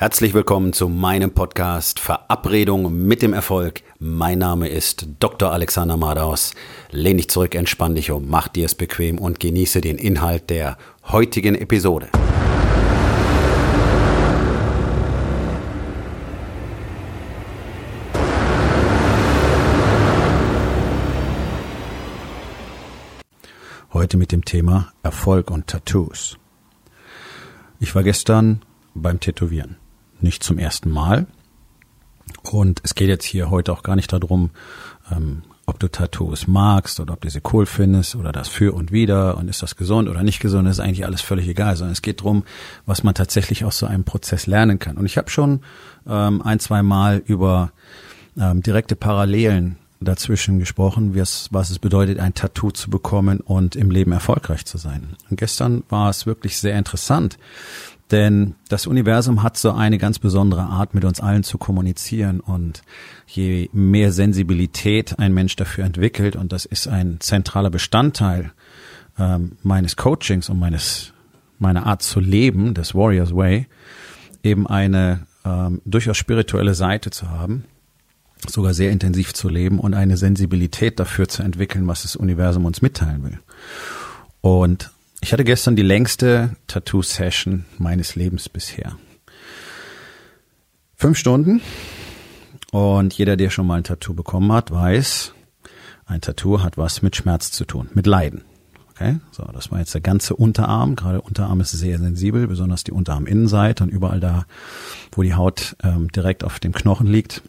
Herzlich willkommen zu meinem Podcast Verabredung mit dem Erfolg. Mein Name ist Dr. Alexander Madaus. Lehn dich zurück, entspann dich um, mach dir es bequem und genieße den Inhalt der heutigen Episode. Heute mit dem Thema Erfolg und Tattoos. Ich war gestern beim Tätowieren nicht zum ersten Mal. Und es geht jetzt hier heute auch gar nicht darum, ähm, ob du Tattoos magst oder ob du sie cool findest oder das für und wieder und ist das gesund oder nicht gesund, das ist eigentlich alles völlig egal, sondern es geht darum, was man tatsächlich aus so einem Prozess lernen kann. Und ich habe schon ähm, ein, zwei Mal über ähm, direkte Parallelen dazwischen gesprochen, was, es bedeutet, ein Tattoo zu bekommen und im Leben erfolgreich zu sein. Und gestern war es wirklich sehr interessant, denn das Universum hat so eine ganz besondere Art, mit uns allen zu kommunizieren. Und je mehr Sensibilität ein Mensch dafür entwickelt, und das ist ein zentraler Bestandteil ähm, meines Coachings und meines meiner Art zu leben, des Warriors Way, eben eine ähm, durchaus spirituelle Seite zu haben, sogar sehr intensiv zu leben und eine Sensibilität dafür zu entwickeln, was das Universum uns mitteilen will. Und ich hatte gestern die längste Tattoo-Session meines Lebens bisher. Fünf Stunden. Und jeder, der schon mal ein Tattoo bekommen hat, weiß, ein Tattoo hat was mit Schmerz zu tun, mit Leiden. Okay, so, das war jetzt der ganze Unterarm. Gerade Unterarm ist sehr sensibel, besonders die Unterarminnenseite und überall da, wo die Haut ähm, direkt auf dem Knochen liegt.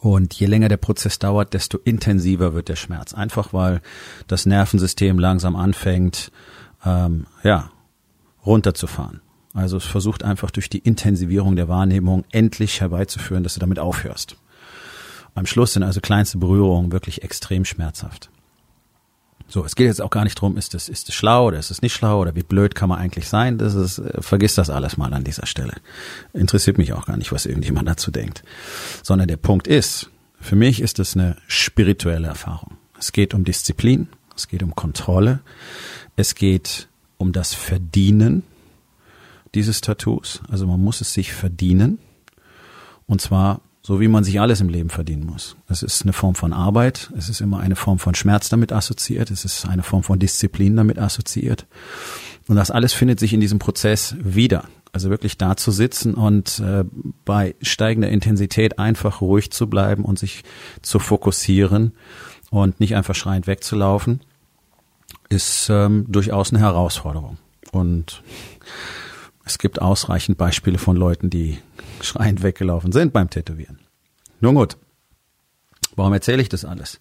Und je länger der Prozess dauert, desto intensiver wird der Schmerz. Einfach weil das Nervensystem langsam anfängt, ähm, ja, runterzufahren. Also es versucht einfach durch die Intensivierung der Wahrnehmung endlich herbeizuführen, dass du damit aufhörst. Am Schluss sind also kleinste Berührungen wirklich extrem schmerzhaft. So, es geht jetzt auch gar nicht drum, ist es ist es schlau oder ist es nicht schlau oder wie blöd kann man eigentlich sein? Das ist, äh, vergiss das alles mal an dieser Stelle. Interessiert mich auch gar nicht, was irgendjemand dazu denkt. Sondern der Punkt ist, für mich ist es eine spirituelle Erfahrung. Es geht um Disziplin, es geht um Kontrolle, es geht um das Verdienen dieses Tattoos. Also man muss es sich verdienen. Und zwar so, wie man sich alles im Leben verdienen muss. Es ist eine Form von Arbeit. Es ist immer eine Form von Schmerz damit assoziiert. Es ist eine Form von Disziplin damit assoziiert. Und das alles findet sich in diesem Prozess wieder. Also wirklich da zu sitzen und äh, bei steigender Intensität einfach ruhig zu bleiben und sich zu fokussieren und nicht einfach schreiend wegzulaufen ist ähm, durchaus eine Herausforderung. Und es gibt ausreichend Beispiele von Leuten, die schreiend weggelaufen sind beim Tätowieren. Nun gut, warum erzähle ich das alles?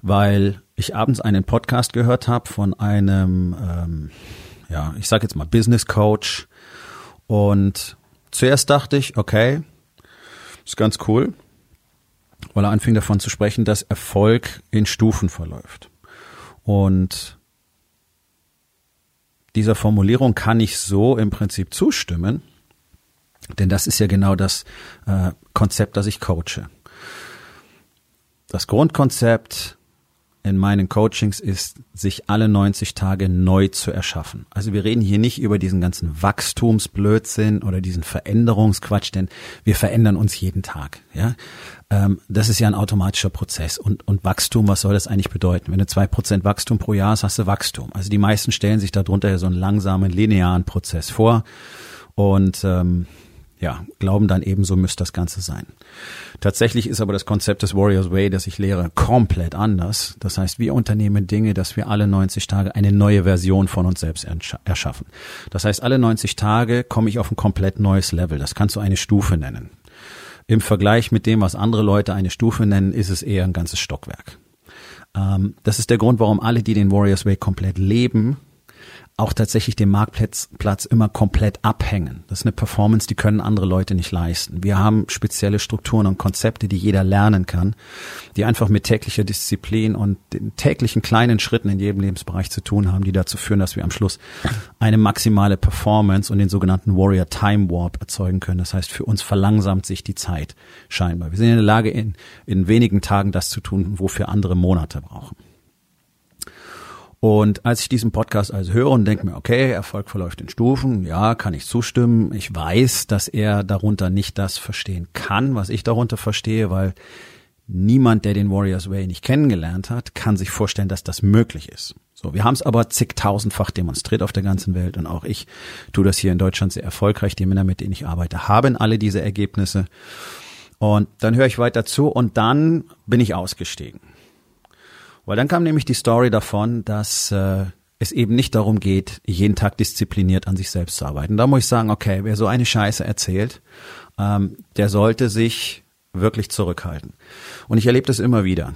Weil ich abends einen Podcast gehört habe von einem, ähm, ja, ich sage jetzt mal Business Coach. Und zuerst dachte ich, okay, ist ganz cool, weil er anfing davon zu sprechen, dass Erfolg in Stufen verläuft. Und dieser Formulierung kann ich so im Prinzip zustimmen, denn das ist ja genau das äh, Konzept, das ich coache. Das Grundkonzept in meinen Coachings ist, sich alle 90 Tage neu zu erschaffen. Also wir reden hier nicht über diesen ganzen Wachstumsblödsinn oder diesen Veränderungsquatsch, denn wir verändern uns jeden Tag. Ja, ähm, das ist ja ein automatischer Prozess. Und, und Wachstum, was soll das eigentlich bedeuten? Wenn du zwei Prozent Wachstum pro Jahr hast, hast du Wachstum. Also die meisten stellen sich darunter ja so einen langsamen, linearen Prozess vor. Und ähm, ja, glauben dann eben, so müsste das Ganze sein. Tatsächlich ist aber das Konzept des Warriors Way, das ich lehre, komplett anders. Das heißt, wir unternehmen Dinge, dass wir alle 90 Tage eine neue Version von uns selbst erschaffen. Das heißt, alle 90 Tage komme ich auf ein komplett neues Level. Das kannst du eine Stufe nennen. Im Vergleich mit dem, was andere Leute eine Stufe nennen, ist es eher ein ganzes Stockwerk. Ähm, das ist der Grund, warum alle, die den Warriors Way komplett leben, auch tatsächlich den Marktplatz Platz immer komplett abhängen. Das ist eine Performance, die können andere Leute nicht leisten. Wir haben spezielle Strukturen und Konzepte, die jeder lernen kann, die einfach mit täglicher Disziplin und den täglichen kleinen Schritten in jedem Lebensbereich zu tun haben, die dazu führen, dass wir am Schluss eine maximale Performance und den sogenannten Warrior Time Warp erzeugen können. Das heißt, für uns verlangsamt sich die Zeit scheinbar. Wir sind in der Lage, in, in wenigen Tagen das zu tun, wofür andere Monate brauchen. Und als ich diesen Podcast also höre und denke mir, okay, Erfolg verläuft in Stufen, ja, kann ich zustimmen. Ich weiß, dass er darunter nicht das verstehen kann, was ich darunter verstehe, weil niemand, der den Warriors Way nicht kennengelernt hat, kann sich vorstellen, dass das möglich ist. So, wir haben es aber zigtausendfach demonstriert auf der ganzen Welt und auch ich tue das hier in Deutschland sehr erfolgreich. Die Männer, mit denen ich arbeite, haben alle diese Ergebnisse. Und dann höre ich weiter zu und dann bin ich ausgestiegen. Weil dann kam nämlich die Story davon, dass äh, es eben nicht darum geht, jeden Tag diszipliniert an sich selbst zu arbeiten. Da muss ich sagen, okay, wer so eine Scheiße erzählt, ähm, der sollte sich wirklich zurückhalten. Und ich erlebe das immer wieder.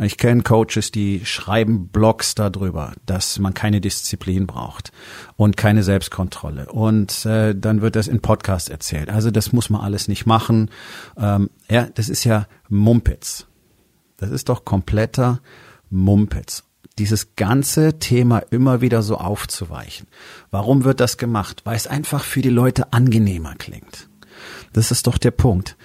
Ich kenne Coaches, die schreiben Blogs darüber, dass man keine Disziplin braucht und keine Selbstkontrolle. Und äh, dann wird das in Podcasts erzählt. Also das muss man alles nicht machen. Ähm, ja, das ist ja Mumpitz. Das ist doch kompletter Mumpitz. Dieses ganze Thema immer wieder so aufzuweichen. Warum wird das gemacht? Weil es einfach für die Leute angenehmer klingt. Das ist doch der Punkt.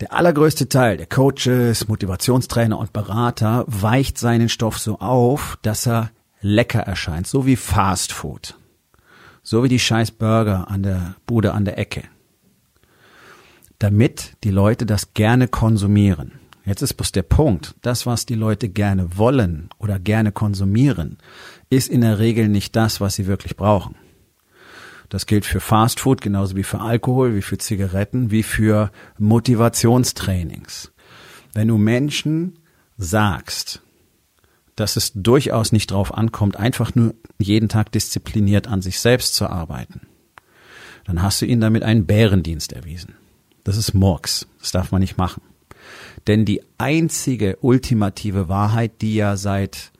Der allergrößte Teil der Coaches, Motivationstrainer und Berater weicht seinen Stoff so auf, dass er lecker erscheint, so wie Fast Food. So wie die scheiß Burger an der Bude an der Ecke. Damit die Leute das gerne konsumieren. Jetzt ist bloß der Punkt, das, was die Leute gerne wollen oder gerne konsumieren, ist in der Regel nicht das, was sie wirklich brauchen. Das gilt für Fastfood genauso wie für Alkohol, wie für Zigaretten, wie für Motivationstrainings. Wenn du Menschen sagst, dass es durchaus nicht drauf ankommt, einfach nur jeden Tag diszipliniert an sich selbst zu arbeiten, dann hast du ihnen damit einen Bärendienst erwiesen. Das ist Murks. Das darf man nicht machen. Denn die einzige ultimative Wahrheit, die ja seit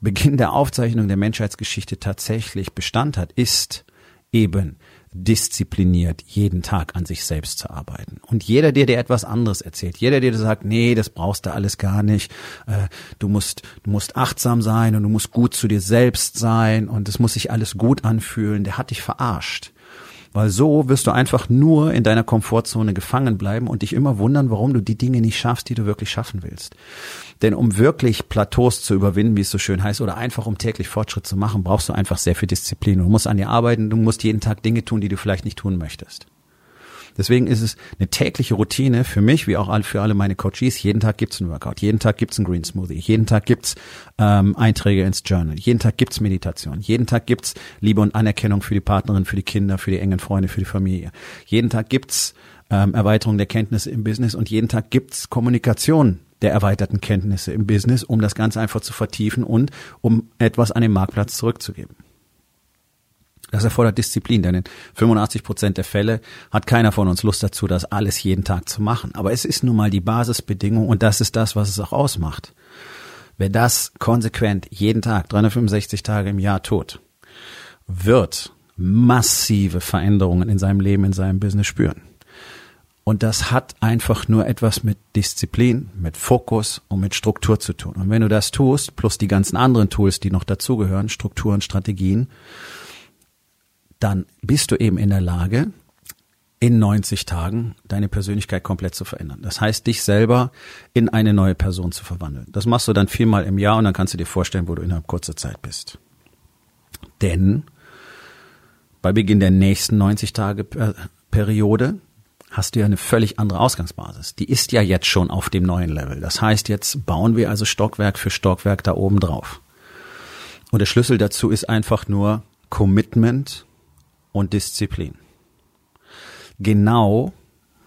Beginn der Aufzeichnung der Menschheitsgeschichte tatsächlich Bestand hat, ist, eben diszipliniert jeden Tag an sich selbst zu arbeiten. Und jeder, der dir etwas anderes erzählt, jeder, der dir sagt, nee, das brauchst du alles gar nicht, äh, du musst, du musst achtsam sein und du musst gut zu dir selbst sein und es muss sich alles gut anfühlen, der hat dich verarscht. Weil so wirst du einfach nur in deiner Komfortzone gefangen bleiben und dich immer wundern, warum du die Dinge nicht schaffst, die du wirklich schaffen willst. Denn um wirklich Plateaus zu überwinden, wie es so schön heißt, oder einfach um täglich Fortschritt zu machen, brauchst du einfach sehr viel Disziplin. Du musst an dir arbeiten, du musst jeden Tag Dinge tun, die du vielleicht nicht tun möchtest. Deswegen ist es eine tägliche Routine für mich, wie auch für alle meine Coaches. Jeden Tag gibt's einen Workout, jeden Tag gibt's einen Green Smoothie, jeden Tag gibt's ähm, Einträge ins Journal, jeden Tag gibt's Meditation, jeden Tag gibt's Liebe und Anerkennung für die Partnerin, für die Kinder, für die engen Freunde, für die Familie. Jeden Tag gibt's ähm, Erweiterung der Kenntnisse im Business und jeden Tag gibt's Kommunikation der erweiterten Kenntnisse im Business, um das Ganze einfach zu vertiefen und um etwas an den Marktplatz zurückzugeben. Das erfordert Disziplin, denn in 85 Prozent der Fälle hat keiner von uns Lust dazu, das alles jeden Tag zu machen. Aber es ist nun mal die Basisbedingung und das ist das, was es auch ausmacht. Wer das konsequent jeden Tag, 365 Tage im Jahr tut, wird massive Veränderungen in seinem Leben, in seinem Business spüren. Und das hat einfach nur etwas mit Disziplin, mit Fokus und mit Struktur zu tun. Und wenn du das tust, plus die ganzen anderen Tools, die noch dazugehören, Strukturen, Strategien, dann bist du eben in der Lage, in 90 Tagen deine Persönlichkeit komplett zu verändern. Das heißt, dich selber in eine neue Person zu verwandeln. Das machst du dann viermal im Jahr und dann kannst du dir vorstellen, wo du innerhalb kurzer Zeit bist. Denn bei Beginn der nächsten 90 Tage Periode hast du ja eine völlig andere Ausgangsbasis. Die ist ja jetzt schon auf dem neuen Level. Das heißt, jetzt bauen wir also Stockwerk für Stockwerk da oben drauf. Und der Schlüssel dazu ist einfach nur Commitment und Disziplin. Genau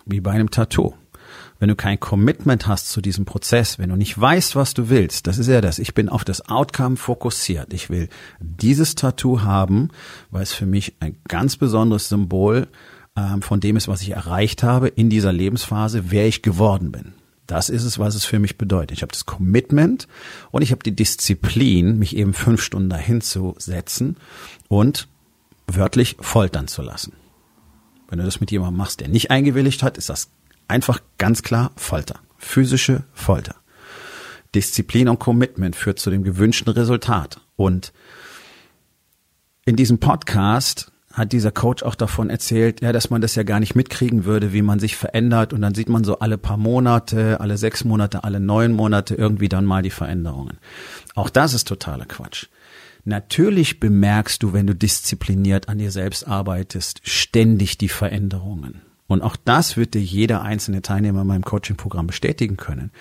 wie bei einem Tattoo. Wenn du kein Commitment hast zu diesem Prozess, wenn du nicht weißt, was du willst, das ist ja das. Ich bin auf das Outcome fokussiert. Ich will dieses Tattoo haben, weil es für mich ein ganz besonderes Symbol ähm, von dem ist, was ich erreicht habe in dieser Lebensphase, wer ich geworden bin. Das ist es, was es für mich bedeutet. Ich habe das Commitment und ich habe die Disziplin, mich eben fünf Stunden dahin zu setzen und wörtlich foltern zu lassen. Wenn du das mit jemandem machst, der nicht eingewilligt hat, ist das einfach ganz klar Folter. Physische Folter. Disziplin und Commitment führt zu dem gewünschten Resultat. Und in diesem Podcast hat dieser Coach auch davon erzählt, ja, dass man das ja gar nicht mitkriegen würde, wie man sich verändert und dann sieht man so alle paar Monate, alle sechs Monate, alle neun Monate irgendwie dann mal die Veränderungen. Auch das ist totaler Quatsch. Natürlich bemerkst du, wenn du diszipliniert an dir selbst arbeitest, ständig die Veränderungen. Und auch das wird dir jeder einzelne Teilnehmer in meinem Coaching-Programm bestätigen können,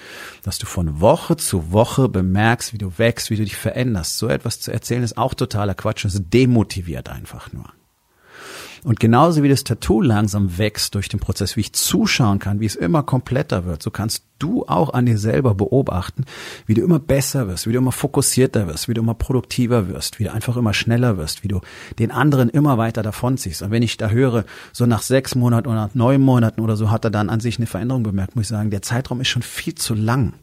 dass du von Woche zu Woche bemerkst, wie du wächst, wie du dich veränderst. So etwas zu erzählen ist auch totaler Quatsch. Es demotiviert einfach nur. Und genauso wie das Tattoo langsam wächst durch den Prozess, wie ich zuschauen kann, wie es immer kompletter wird, so kannst du auch an dir selber beobachten, wie du immer besser wirst, wie du immer fokussierter wirst, wie du immer produktiver wirst, wie du einfach immer schneller wirst, wie du den anderen immer weiter davonziehst. Und wenn ich da höre, so nach sechs Monaten oder nach neun Monaten oder so hat er dann an sich eine Veränderung bemerkt, muss ich sagen, der Zeitraum ist schon viel zu lang.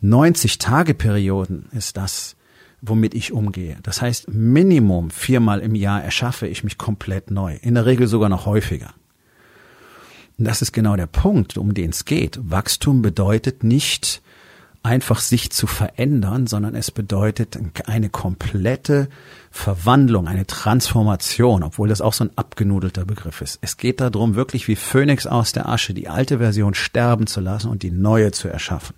90 Tage Perioden ist das, womit ich umgehe. Das heißt, Minimum viermal im Jahr erschaffe ich mich komplett neu. In der Regel sogar noch häufiger. Und das ist genau der Punkt, um den es geht. Wachstum bedeutet nicht einfach sich zu verändern, sondern es bedeutet eine komplette Verwandlung, eine Transformation, obwohl das auch so ein abgenudelter Begriff ist. Es geht darum, wirklich wie Phönix aus der Asche die alte Version sterben zu lassen und die neue zu erschaffen.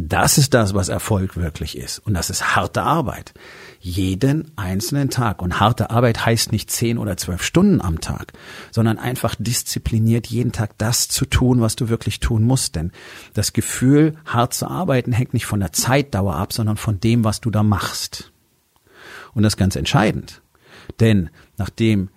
Das ist das, was Erfolg wirklich ist. Und das ist harte Arbeit. Jeden einzelnen Tag. Und harte Arbeit heißt nicht zehn oder zwölf Stunden am Tag, sondern einfach diszipliniert jeden Tag das zu tun, was du wirklich tun musst. Denn das Gefühl, hart zu arbeiten, hängt nicht von der Zeitdauer ab, sondern von dem, was du da machst. Und das ist ganz entscheidend. Denn nachdem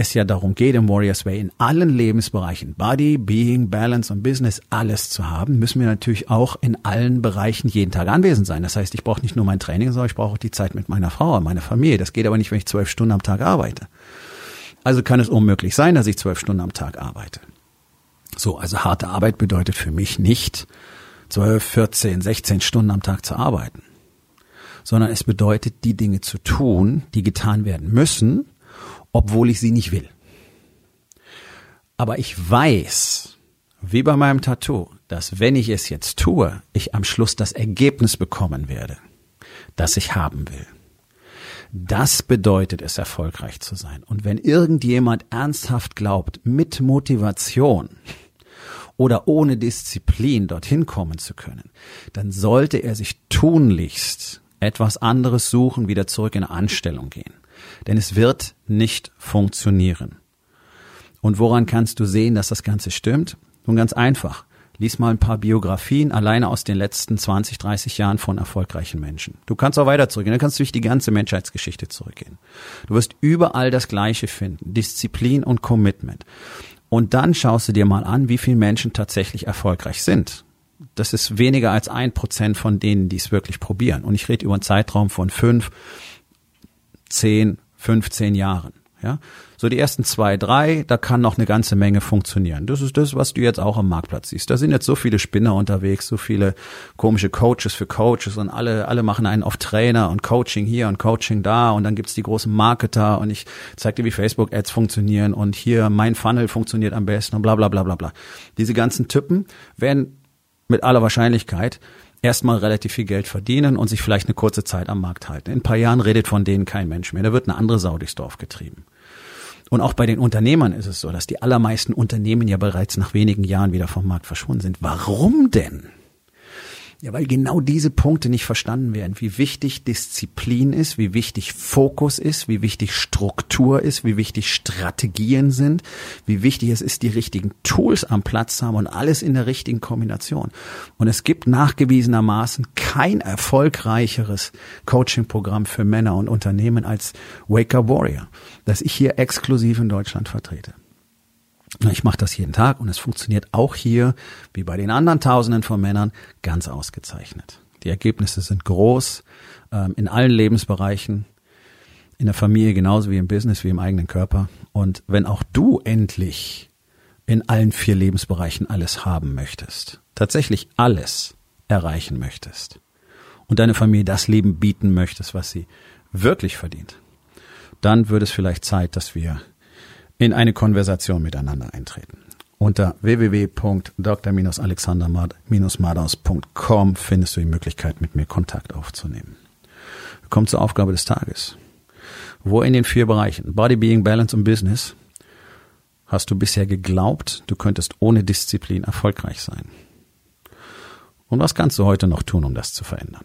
es ja darum geht, im Warriors Way in allen Lebensbereichen, Body, Being, Balance und Business, alles zu haben, müssen wir natürlich auch in allen Bereichen jeden Tag anwesend sein. Das heißt, ich brauche nicht nur mein Training, sondern ich brauche auch die Zeit mit meiner Frau, meiner Familie. Das geht aber nicht, wenn ich zwölf Stunden am Tag arbeite. Also kann es unmöglich sein, dass ich zwölf Stunden am Tag arbeite. So, also harte Arbeit bedeutet für mich nicht zwölf, 14, 16 Stunden am Tag zu arbeiten, sondern es bedeutet, die Dinge zu tun, die getan werden müssen, obwohl ich sie nicht will. Aber ich weiß, wie bei meinem Tattoo, dass wenn ich es jetzt tue, ich am Schluss das Ergebnis bekommen werde, das ich haben will. Das bedeutet es, erfolgreich zu sein. Und wenn irgendjemand ernsthaft glaubt, mit Motivation oder ohne Disziplin dorthin kommen zu können, dann sollte er sich tunlichst etwas anderes suchen, wieder zurück in eine Anstellung gehen. Denn es wird nicht funktionieren. Und woran kannst du sehen, dass das Ganze stimmt? Nun ganz einfach. Lies mal ein paar Biografien alleine aus den letzten 20, 30 Jahren von erfolgreichen Menschen. Du kannst auch weiter zurückgehen. Du kannst durch die ganze Menschheitsgeschichte zurückgehen. Du wirst überall das Gleiche finden. Disziplin und Commitment. Und dann schaust du dir mal an, wie viele Menschen tatsächlich erfolgreich sind. Das ist weniger als ein Prozent von denen, die es wirklich probieren. Und ich rede über einen Zeitraum von fünf, zehn, 15 Jahren. Ja, so die ersten zwei, drei, da kann noch eine ganze Menge funktionieren. Das ist das, was du jetzt auch am Marktplatz siehst. Da sind jetzt so viele Spinner unterwegs, so viele komische Coaches für Coaches und alle, alle machen einen auf Trainer und Coaching hier und Coaching da und dann gibt's die großen Marketer und ich zeig dir, wie Facebook-Ads funktionieren und hier mein Funnel funktioniert am besten und bla bla bla bla bla. Diese ganzen Typen werden mit aller Wahrscheinlichkeit erstmal relativ viel Geld verdienen und sich vielleicht eine kurze Zeit am Markt halten. In ein paar Jahren redet von denen kein Mensch mehr. Da wird eine andere Sau durchs Dorf getrieben. Und auch bei den Unternehmern ist es so, dass die allermeisten Unternehmen ja bereits nach wenigen Jahren wieder vom Markt verschwunden sind. Warum denn? Ja, weil genau diese Punkte nicht verstanden werden, wie wichtig Disziplin ist, wie wichtig Fokus ist, wie wichtig Struktur ist, wie wichtig Strategien sind, wie wichtig es ist, die richtigen Tools am Platz zu haben und alles in der richtigen Kombination. Und es gibt nachgewiesenermaßen kein erfolgreicheres Coaching-Programm für Männer und Unternehmen als Waker Warrior, das ich hier exklusiv in Deutschland vertrete. Ich mache das jeden Tag und es funktioniert auch hier, wie bei den anderen Tausenden von Männern, ganz ausgezeichnet. Die Ergebnisse sind groß ähm, in allen Lebensbereichen, in der Familie genauso wie im Business, wie im eigenen Körper. Und wenn auch du endlich in allen vier Lebensbereichen alles haben möchtest, tatsächlich alles erreichen möchtest und deine Familie das Leben bieten möchtest, was sie wirklich verdient, dann wird es vielleicht Zeit, dass wir in eine Konversation miteinander eintreten. Unter www.dr-alexander-madaus.com findest du die Möglichkeit, mit mir Kontakt aufzunehmen. Kommen zur Aufgabe des Tages. Wo in den vier Bereichen Body, Being, Balance und Business hast du bisher geglaubt, du könntest ohne Disziplin erfolgreich sein? Und was kannst du heute noch tun, um das zu verändern?